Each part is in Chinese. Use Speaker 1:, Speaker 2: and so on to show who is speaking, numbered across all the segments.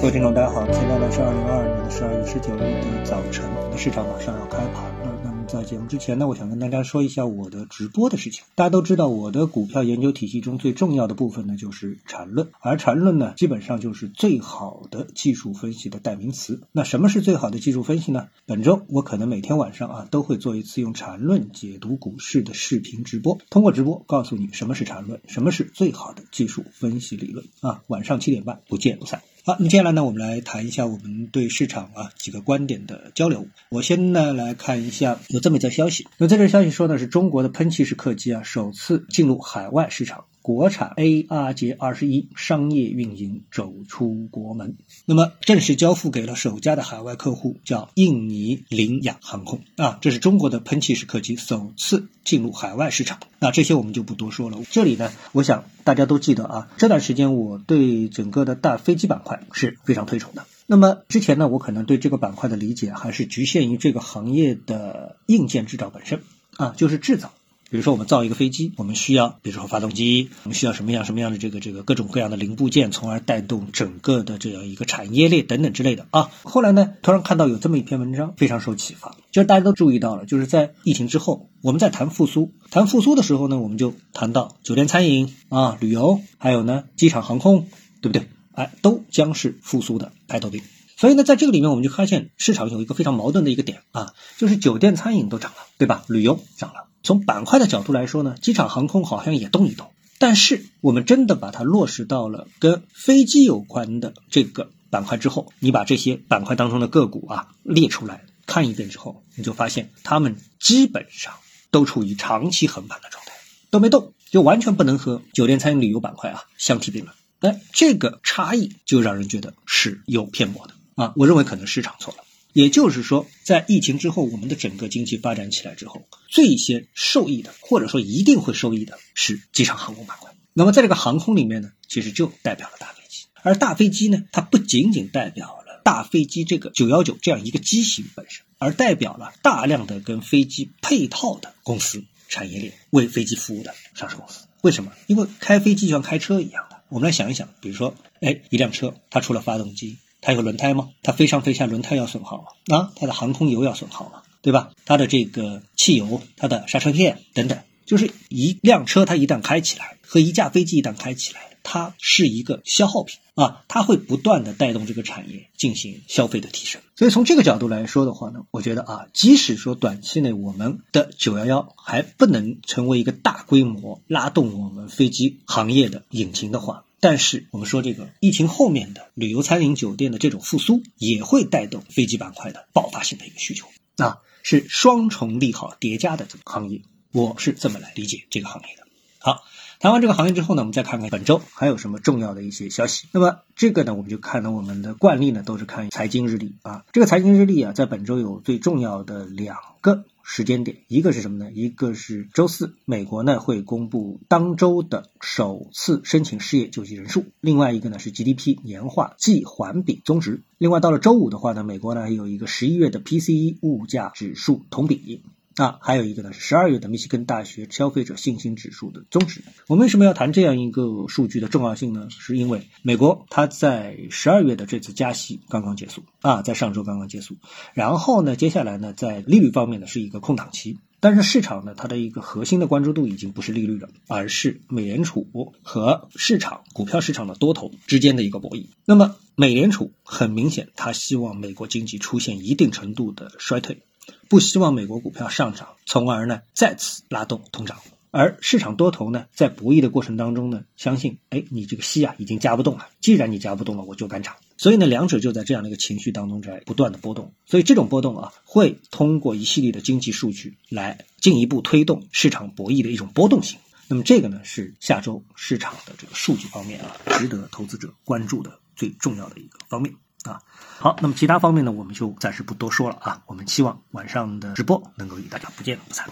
Speaker 1: 各位听众，大家好，现在呢是二零二二年的十二月十九日的早晨，市场马上要开盘了。那么在节目之前呢，我想跟大家说一下我的直播的事情。大家都知道，我的股票研究体系中最重要的部分呢就是缠论，而缠论呢基本上就是最好的技术分析的代名词。那什么是最好的技术分析呢？本周我可能每天晚上啊都会做一次用缠论解读股市的视频直播，通过直播告诉你什么是缠论，什么是最好的技术分析理论啊。晚上七点半不见不散。好，那么接下来呢，我们来谈一下我们对市场啊几个观点的交流。我先呢来看一下有这么一则消息，那这则消息说呢是中国的喷气式客机啊首次进入海外市场。国产 ARJ 二十一商业运营走出国门，那么正式交付给了首家的海外客户，叫印尼羚羊航空啊，这是中国的喷气式客机首次进入海外市场。那这些我们就不多说了。这里呢，我想大家都记得啊，这段时间我对整个的大飞机板块是非常推崇的。那么之前呢，我可能对这个板块的理解还是局限于这个行业的硬件制造本身啊，就是制造。比如说，我们造一个飞机，我们需要，比如说发动机，我们需要什么样什么样的这个这个各种各样的零部件，从而带动整个的这样一个产业链等等之类的啊。后来呢，突然看到有这么一篇文章，非常受启发，就是大家都注意到了，就是在疫情之后，我们在谈复苏，谈复苏的时候呢，我们就谈到酒店、餐饮啊、旅游，还有呢机场、航空，对不对？哎，都将是复苏的排头兵。所以呢，在这个里面，我们就发现市场有一个非常矛盾的一个点啊，就是酒店、餐饮都涨了，对吧？旅游涨了。从板块的角度来说呢，机场航空好像也动一动，但是我们真的把它落实到了跟飞机有关的这个板块之后，你把这些板块当中的个股啊列出来看一遍之后，你就发现它们基本上都处于长期横盘的状态，都没动，就完全不能和酒店餐饮旅游板块啊相提并论。哎，这个差异就让人觉得是有偏颇的啊，我认为可能市场错了。也就是说，在疫情之后，我们的整个经济发展起来之后，最先受益的，或者说一定会受益的是机场航空板块。那么，在这个航空里面呢，其实就代表了大飞机，而大飞机呢，它不仅仅代表了大飞机这个九幺九这样一个机型本身，而代表了大量的跟飞机配套的公司产业链，为飞机服务的上市公司。为什么？因为开飞机就像开车一样的。我们来想一想，比如说，哎，一辆车它除了发动机。它有轮胎吗？它飞上飞下，轮胎要损耗吗？啊，它的航空油要损耗吗？对吧？它的这个汽油、它的刹车片等等，就是一辆车它一旦开起来，和一架飞机一旦开起来，它是一个消耗品啊，它会不断的带动这个产业进行消费的提升。所以从这个角度来说的话呢，我觉得啊，即使说短期内我们的九幺幺还不能成为一个大规模拉动我们飞机行业的引擎的话。但是我们说这个疫情后面的旅游、餐饮、酒店的这种复苏，也会带动飞机板块的爆发性的一个需求啊，是双重利好叠加的这个行业，我是这么来理解这个行业的。好，谈完这个行业之后呢，我们再看看本周还有什么重要的一些消息。那么这个呢，我们就看到我们的惯例呢，都是看财经日历啊。这个财经日历啊，在本周有最重要的两个。时间点，一个是什么呢？一个是周四，美国呢会公布当周的首次申请失业救济人数；另外一个呢是 GDP 年化季环比综值。另外到了周五的话呢，美国呢有一个十一月的 PCE 物价指数同比。那，还有一个呢是十二月的密西根大学消费者信心指数的终值。我们为什么要谈这样一个数据的重要性呢？是因为美国它在十二月的这次加息刚刚结束啊，在上周刚刚结束。然后呢，接下来呢，在利率方面呢是一个空档期。但是市场呢，它的一个核心的关注度已经不是利率了，而是美联储和市场股票市场的多头之间的一个博弈。那么美联储很明显，它希望美国经济出现一定程度的衰退。不希望美国股票上涨，从而呢再次拉动通胀。而市场多头呢，在博弈的过程当中呢，相信，哎，你这个息啊已经加不动了。既然你加不动了，我就敢涨。所以呢，两者就在这样的一个情绪当中在不断的波动。所以这种波动啊，会通过一系列的经济数据来进一步推动市场博弈的一种波动性。那么这个呢，是下周市场的这个数据方面啊，值得投资者关注的最重要的一个方面。啊，好，那么其他方面呢，我们就暂时不多说了啊。我们希望晚上的直播能够与大家不见不散。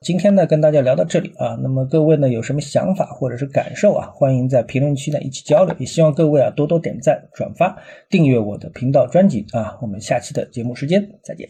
Speaker 1: 今天呢，跟大家聊到这里啊。那么各位呢，有什么想法或者是感受啊？欢迎在评论区呢一起交流。也希望各位啊多多点赞、转发、订阅我的频道专辑啊。我们下期的节目时间再见。